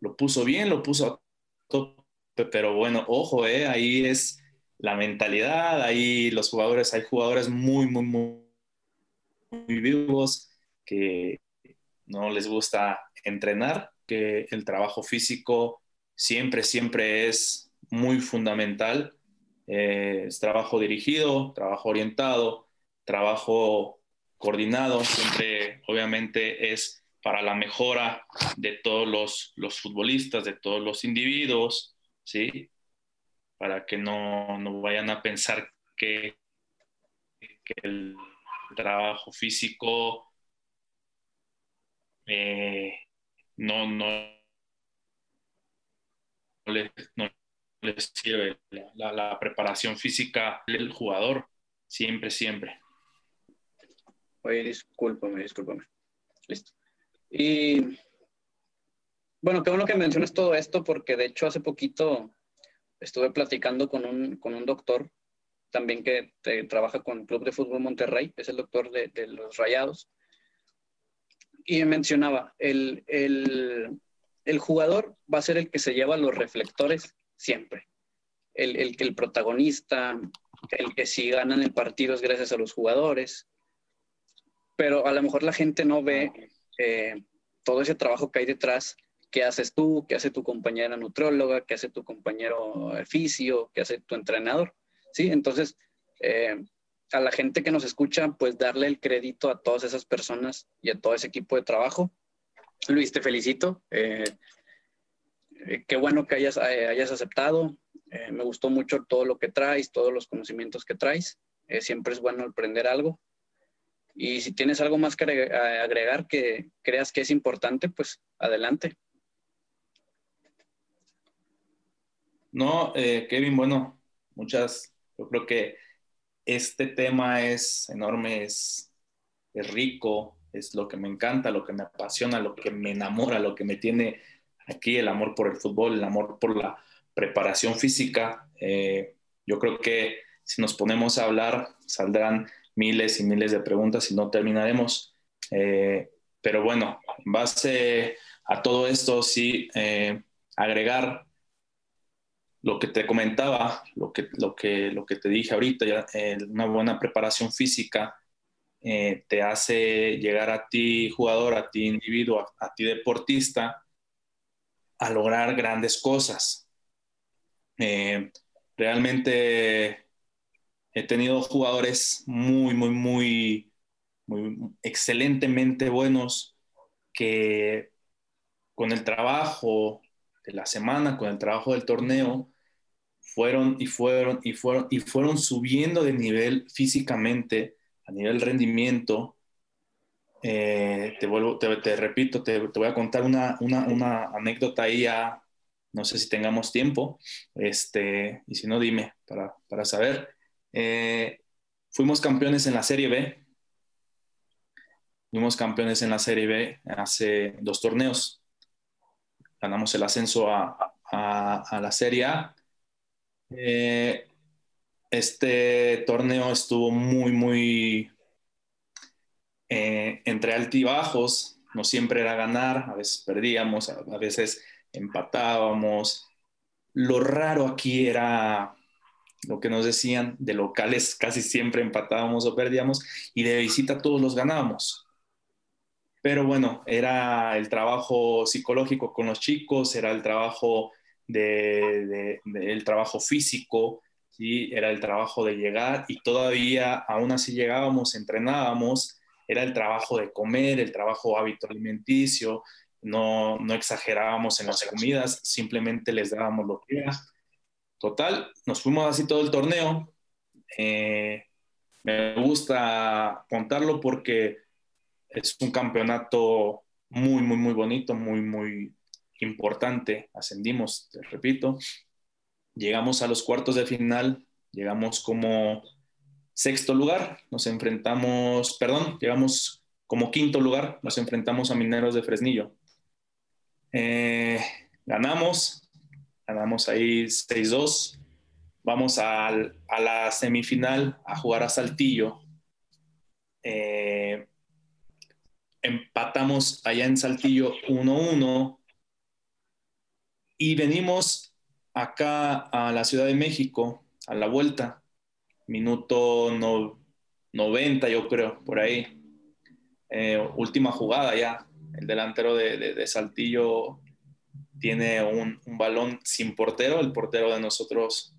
B: lo puso bien, lo puso a tope, pero bueno, ojo, ¿eh? ahí es la mentalidad, ahí los jugadores, hay jugadores muy, muy, muy, vivos que no les gusta entrenar, que el trabajo físico siempre, siempre es muy fundamental. Eh, es trabajo dirigido, trabajo orientado, trabajo coordinado, siempre obviamente es para la mejora de todos los, los futbolistas, de todos los individuos, ¿sí? Para que no, no vayan a pensar que, el trabajo físico eh, no, no, les, no sirve la, preparación física del jugador, siempre, siempre.
A: Oye, discúlpame, discúlpame. Listo. Y bueno, qué bueno que mencionas todo esto, porque de hecho hace poquito estuve platicando con un, con un doctor también que trabaja con el Club de Fútbol Monterrey, es el doctor de, los Rayados y mencionaba, el, el, jugador va a ser el que se lleva los reflectores siempre. El, el, el protagonista, el que si ganan el partido es gracias a los jugadores. Pero a lo mejor la gente no ve eh, todo ese trabajo que hay detrás, qué haces tú, qué hace tu compañera nutrióloga, qué hace tu compañero fisio, qué hace tu entrenador. ¿sí? Entonces, eh, a la gente que nos escucha, pues darle el crédito a todas esas personas y a todo ese equipo de trabajo. Luis, te felicito. Eh, eh, qué bueno que hayas, hayas aceptado. me gustó mucho todo lo que traes, todos los conocimientos que traes. siempre es bueno aprender algo. Y si tienes algo más que agregar que creas que es importante, pues adelante.
B: No, Kevin, bueno, muchas, yo creo que este tema es enorme, es, rico, es lo que me encanta, lo que me apasiona, lo que me enamora, lo que me tiene aquí, el amor por el fútbol, el amor por la preparación física. Eh, yo creo que si nos ponemos a hablar, saldrán miles y miles de preguntas y no terminaremos. Eh, pero bueno, en base a todo esto, sí, eh, agregar lo que te comentaba, lo que, lo que, lo que te dije ahorita, ya, eh, una buena preparación física eh, te hace llegar a ti jugador, a ti individuo, a, ti deportista, a lograr grandes cosas. Eh, realmente he tenido jugadores muy, muy, muy, muy excelentemente buenos que con el trabajo de la semana, con el trabajo del torneo, fueron y fueron y fueron y fueron subiendo de nivel físicamente, a nivel rendimiento. Eh, te vuelvo, te, repito, te, voy a contar una, una, anécdota ahí ya, no sé si tengamos tiempo, este, y si no, dime para, para saber. Eh, fuimos campeones en la Serie B. Fuimos campeones en la Serie B hace dos torneos. Ganamos el ascenso a, la Serie A eh, este torneo estuvo muy, muy eh, entre altibajos. No siempre era ganar, a veces perdíamos, a, veces empatábamos. Lo raro aquí era lo que nos decían, de locales casi siempre empatábamos o perdíamos y de visita todos los ganábamos. Pero bueno, era el trabajo psicológico con los chicos, era el trabajo, de, el trabajo físico, ¿sí? era el trabajo de llegar y todavía aún así llegábamos, entrenábamos, era el trabajo de comer, el trabajo hábito alimenticio, no, no exagerábamos en las comidas, simplemente les dábamos lo que era. Total, nos fuimos así todo el torneo. Eh, me gusta contarlo porque es un campeonato muy, muy, muy bonito, muy, muy importante. Ascendimos, te repito. Llegamos a los cuartos de final, llegamos como sexto lugar, nos enfrentamos, perdón, llegamos como quinto lugar, nos enfrentamos a Mineros de Fresnillo. Eh, ganamos, ganamos ahí 6-2. Vamos a la semifinal a jugar a Saltillo. Eh, empatamos allá en Saltillo 1-1 y venimos acá a la Ciudad de México a la vuelta, minuto 90 yo creo, por ahí. Eh, última jugada ya, el delantero de, Saltillo tiene un, balón sin portero, el portero de nosotros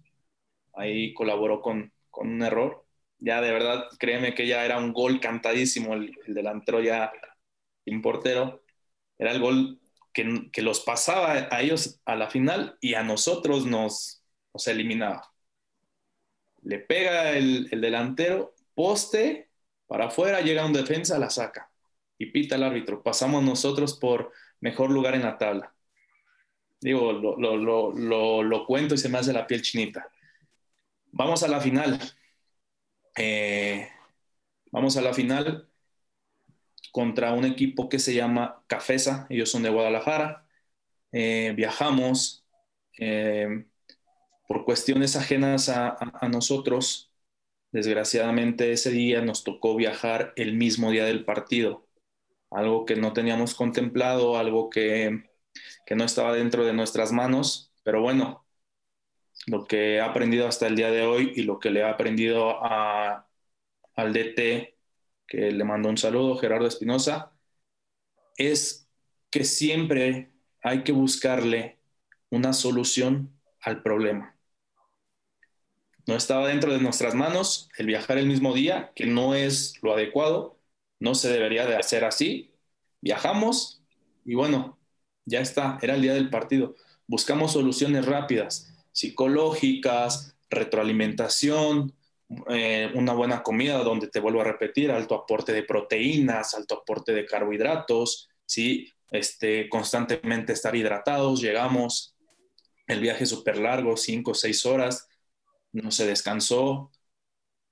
B: ahí colaboró con, un error. Ya de verdad, créeme que ya era un gol cantadísimo, el, delantero ya sin portero. Era el gol que, los pasaba a ellos a la final y a nosotros nos, nos eliminaba. Le pega el, el delantero, poste, para afuera, llega un defensa, la saca y pita el árbitro. Pasamos nosotros por mejor lugar en la tabla. Digo, lo, cuento y se me hace la piel chinita. Vamos a la final. Eh, vamos a la final contra un equipo que se llama Cafesa, ellos son de Guadalajara. Eh, viajamos eh, por cuestiones ajenas a, nosotros. Desgraciadamente ese día nos tocó viajar el mismo día del partido algo que no teníamos contemplado, algo que, no estaba dentro de nuestras manos, pero bueno, lo que he aprendido hasta el día de hoy y lo que le he aprendido a, al DT, que le mando un saludo, Gerardo Espinosa, es que siempre hay que buscarle una solución al problema. No estaba dentro de nuestras manos el viajar el mismo día, que no es lo adecuado, no se debería de hacer así. Viajamos y bueno, ya está, era el día del partido. Buscamos soluciones rápidas, psicológicas, retroalimentación, eh, una buena comida donde te vuelvo a repetir, alto aporte de proteínas, alto aporte de carbohidratos, ¿sí? este, constantemente estar hidratados. Llegamos, el viaje súper largo, cinco o seis horas, no se descansó.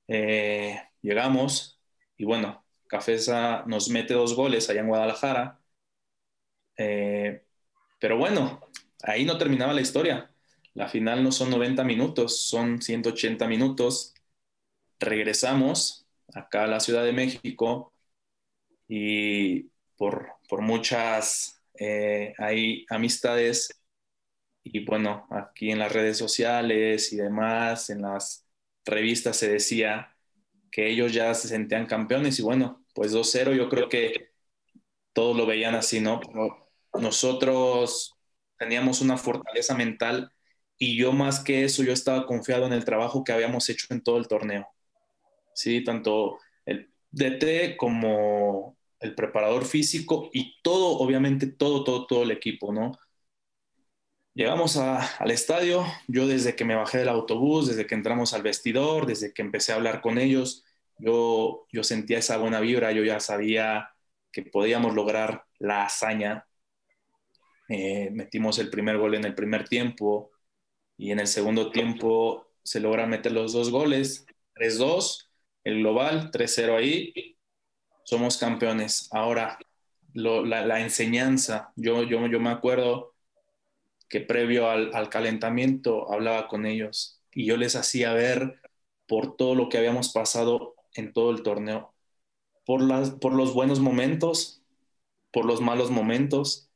B: Eh, llegamos y bueno, Cafesa nos mete dos goles allá en Guadalajara. Eh, pero bueno, ahí no terminaba la historia. La final no son 90 minutos, son 180 minutos. Regresamos acá a la Ciudad de México y por, muchas eh, hay amistades y bueno, aquí en las redes sociales y demás, en las revistas se decía que ellos ya se sentían campeones y bueno, pues 2-0 yo creo que todos lo veían así, ¿no? Nosotros teníamos una fortaleza mental y yo más que eso, yo estaba confiado en el trabajo que habíamos hecho en todo el torneo. Sí, tanto el DT como el preparador físico y todo, obviamente, todo, todo, todo el equipo, ¿no? Llegamos al estadio, yo desde que me bajé del autobús, desde que entramos al vestidor, desde que empecé a hablar con ellos, yo, yo sentía esa buena vibra, yo ya sabía que podíamos lograr la hazaña. Eh, metimos el primer gol en el primer tiempo y en el segundo tiempo se logra meter los dos goles, 3-2, el global, 3-0 ahí, somos campeones. Ahora, la, enseñanza, yo, yo, yo me acuerdo que previo al, al calentamiento hablaba con ellos y yo les hacía ver por todo lo que habíamos pasado en todo el torneo, por, las, por los buenos momentos, por los malos momentos,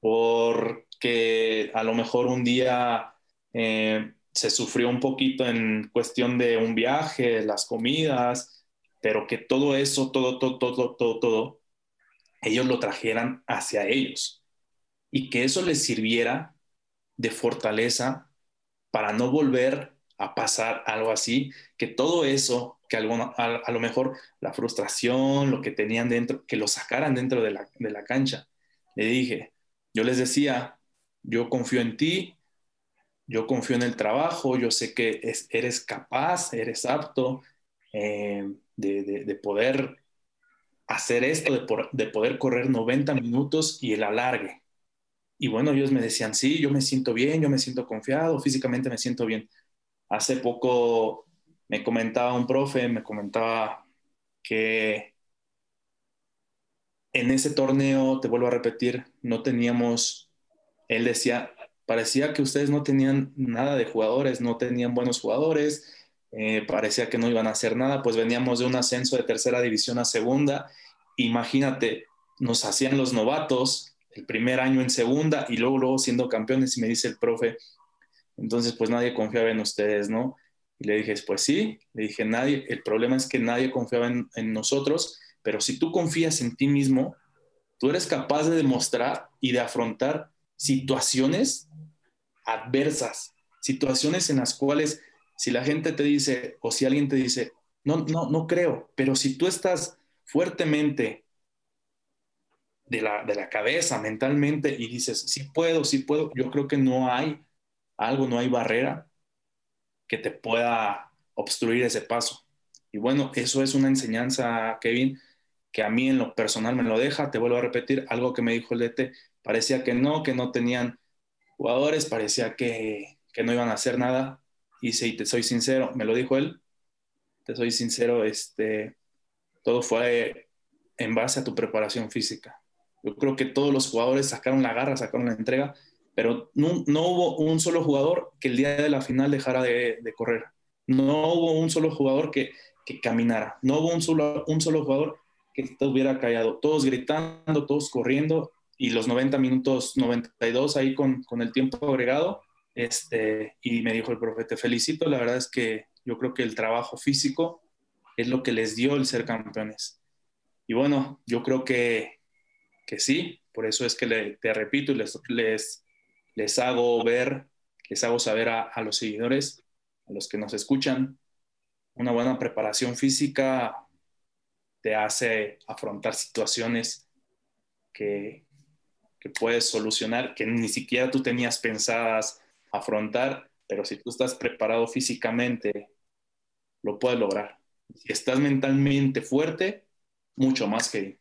B: por que a lo mejor un día eh, se sufrió un poquito en cuestión de un viaje, las comidas, pero que todo eso, todo, todo, todo, todo, todo, ellos lo trajeran hacia ellos y que eso les sirviera de fortaleza para no volver a pasar algo así, que todo eso, que a, a, lo mejor la frustración, lo que tenían dentro, que lo sacaran dentro de la, de la cancha. Le dije, yo les decía, yo confío en ti, yo confío en el trabajo, yo sé que eres capaz, eres apto eh, de, poder hacer esto, de, poder correr 90 minutos y el alargue. Y bueno, ellos me decían, sí, yo me siento bien, yo me siento confiado, físicamente me siento bien. Hace poco me comentaba un profe, me comentaba que en ese torneo, te vuelvo a repetir, no teníamos, él decía, parecía que ustedes no tenían nada de jugadores, no tenían buenos jugadores, eh, parecía que no iban a hacer nada, pues veníamos de un ascenso de tercera división a segunda. Imagínate, nos hacían los novatos el primer año en segunda y luego, luego siendo campeones y me dice el profe, entonces pues nadie confiaba en ustedes, ¿no? Y le dije, pues sí, le dije, nadie, el problema es que nadie confiaba en, en nosotros, pero si tú confías en ti mismo, tú eres capaz de demostrar y de afrontar situaciones adversas, situaciones en las cuales si la gente te dice o si alguien te dice, no, no, no creo, pero si tú estás fuertemente de la, de la cabeza, mentalmente, y dices, sí puedo, sí puedo, yo creo que no hay algo, no hay barrera que te pueda obstruir ese paso. Y bueno, eso es una enseñanza, Kevin, que a mí en lo personal me lo deja. Te vuelvo a repetir algo que me dijo el DT. Parecía que no, que no tenían jugadores, parecía que, que, no iban a hacer nada. Y si te soy sincero, me lo dijo él, te soy sincero, este, todo fue en base a tu preparación física. Yo creo que todos los jugadores sacaron la garra, sacaron la entrega, pero no, no hubo un solo jugador que el día de la final dejara de, correr. No hubo un solo jugador que, que, caminara. No hubo un solo, un solo jugador que estuviera callado. Todos gritando, todos corriendo y los 90 minutos 92 ahí con, con el tiempo agregado. Este, y me dijo el profe, te felicito, la verdad es que yo creo que el trabajo físico es lo que les dio el ser campeones. Y bueno, yo creo que, que sí, por eso es que te repito y les, les, les hago ver, les hago saber a, a los seguidores, a los que nos escuchan, una buena preparación física te hace afrontar situaciones que, que puedes solucionar, que ni siquiera tú tenías pensadas afrontar, pero si tú estás preparado físicamente, lo puedes lograr. Si estás mentalmente fuerte, mucho más que...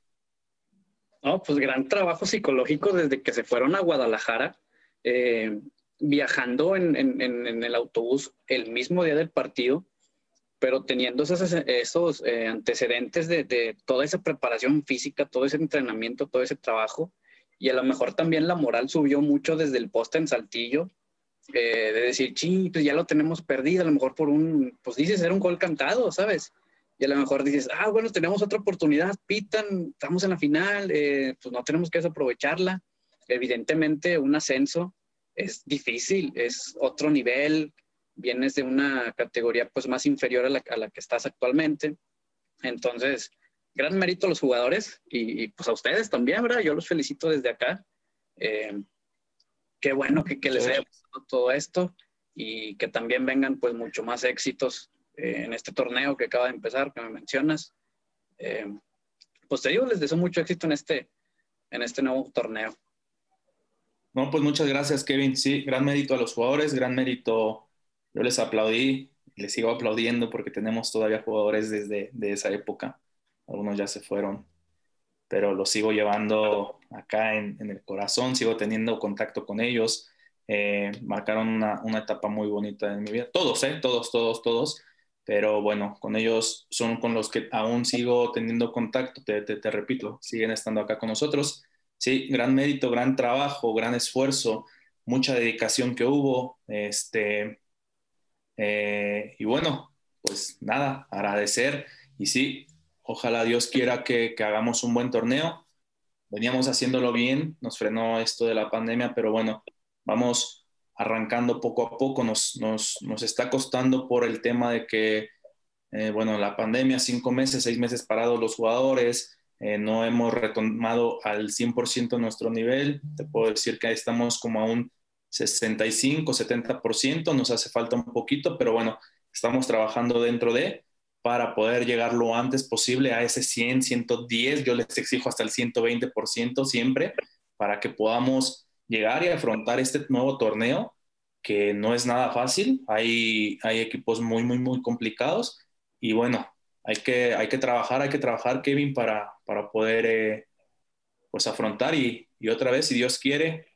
A: No, pues gran trabajo psicológico desde que se fueron a Guadalajara, eh, viajando en, en, el autobús el mismo día del partido, pero teniendo esos, esos eh, antecedentes de, de, toda esa preparación física, todo ese entrenamiento, todo ese trabajo, y a lo mejor también la moral subió mucho desde el poste en Saltillo, eh, de decir, ching, pues ya lo tenemos perdido, a lo mejor por un, pues dices, era un gol cantado, ¿sabes? Y a lo mejor dices, ah, bueno, tenemos otra oportunidad, pitan, estamos en la final, eh, pues no tenemos que desaprovecharla. Evidentemente, un ascenso es difícil, es otro nivel, vienes de una categoría pues más inferior a la, a la que estás actualmente. Entonces, gran mérito a los jugadores y, pues a ustedes también, ¿verdad? Yo los felicito desde acá. Eh, qué bueno que, que les haya pasado todo esto y que también vengan pues mucho más éxitos eh, en este torneo que acaba de empezar, que me mencionas. Eh, pues te digo, les deseo mucho éxito en este, en este nuevo torneo.
B: No, pues muchas gracias, Kevin. Sí, gran mérito a los jugadores, gran mérito. Yo les aplaudí, les sigo aplaudiendo porque tenemos todavía jugadores desde de esa época algunos ya se fueron, pero los sigo llevando acá en, el corazón, sigo teniendo contacto con ellos. Eh, marcaron una, una, etapa muy bonita en mi vida. Todos, ¿eh? Todos, todos, todos. Pero bueno, con ellos son con los que aún sigo teniendo contacto, te, te, repito, siguen estando acá con nosotros. Sí, gran mérito, gran trabajo, gran esfuerzo, mucha dedicación que hubo. Este, eh, y bueno, pues nada, agradecer. Y sí, Ojalá Dios quiera que, hagamos un buen torneo. Veníamos haciéndolo bien, nos frenó esto de la pandemia, pero bueno, vamos arrancando poco a poco, nos, nos, nos está costando por el tema de que, eh, bueno, la pandemia, cinco meses, seis meses parados los jugadores, eh, no hemos retomado al 100% nuestro nivel, te puedo decir que estamos como a un 65, 70%, nos hace falta un poquito, pero bueno, estamos trabajando dentro de para poder llegar lo antes posible a ese 100, 110, yo les exijo hasta el 120% siempre, para que podamos llegar y afrontar este nuevo torneo, que no es nada fácil, hay, hay equipos muy, muy, muy complicados, y bueno, hay que, hay que trabajar, hay que trabajar, Kevin, para, para poder eh, pues afrontar y, y otra vez, si Dios quiere,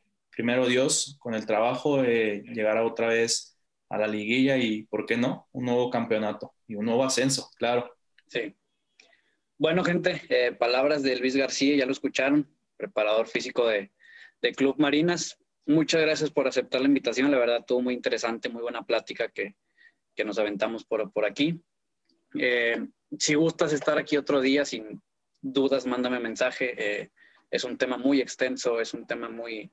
B: primero Dios, con el trabajo, eh, llegar otra vez a la liguilla y, ¿por qué no? Un nuevo campeonato y un nuevo ascenso, claro.
A: Sí. Bueno, gente, eh, palabras de Luis García, ya lo escucharon, preparador físico de, de, Club Marinas. Muchas gracias por aceptar la invitación, la verdad, todo muy interesante, muy buena plática que, que nos aventamos por, por aquí. Eh, si gustas estar aquí otro día, sin dudas, mándame mensaje. Eh, es un tema muy extenso, es un tema muy,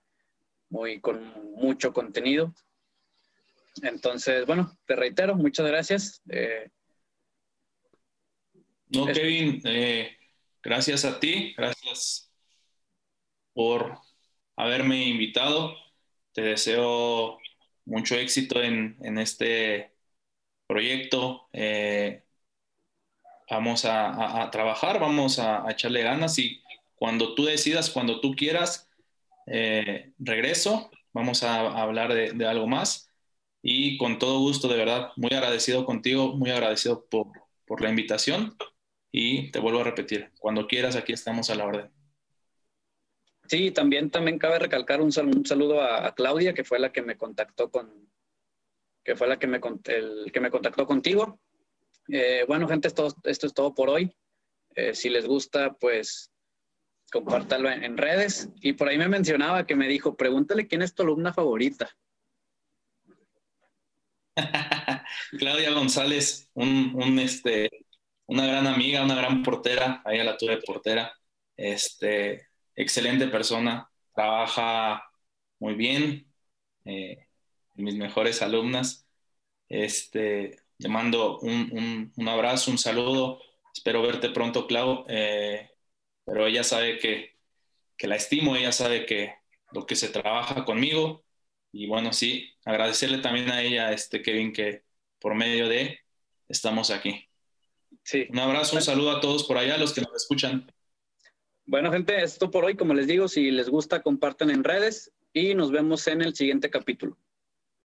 A: muy con mucho contenido. Entonces, bueno, te reitero, muchas gracias. Eh,
B: no, Kevin, eh, gracias a ti, gracias por haberme invitado. Te deseo mucho éxito en, este proyecto. Eh, vamos a, trabajar, vamos a, echarle ganas y cuando tú decidas, cuando tú quieras, regreso, vamos a, hablar de algo más y con todo gusto, de verdad, muy agradecido contigo, muy agradecido por, la invitación y te vuelvo a repetir, cuando quieras aquí estamos a la orden.
A: Sí, también, también cabe recalcar un, saludo a, Claudia, que fue la que me contactó con, que fue la que me, el, que me contactó contigo. Eh, bueno, gente, esto, esto es todo por hoy. Eh, si les gusta, pues compártalo en, redes. Y por ahí me mencionaba que me dijo, pregúntale quién es tu alumna favorita.
B: Claudia González, un, este, una gran amiga, una gran portera, ahí a la tuve portera, este, excelente persona, trabaja muy bien, eh, mis mejores alumnas. Este, te mando un, abrazo, un saludo, espero verte pronto, Clau, eh, pero ella sabe que, que la estimo, ella sabe que lo que se trabaja conmigo, y bueno, sí, agradecerle también a ella, este Kevin, que por medio de estamos aquí. Sí. Un abrazo, un saludo a todos por allá, los que nos escuchan.
A: Bueno, gente, esto por hoy, como les digo, si les gusta, compartan en redes y nos vemos en el siguiente capítulo.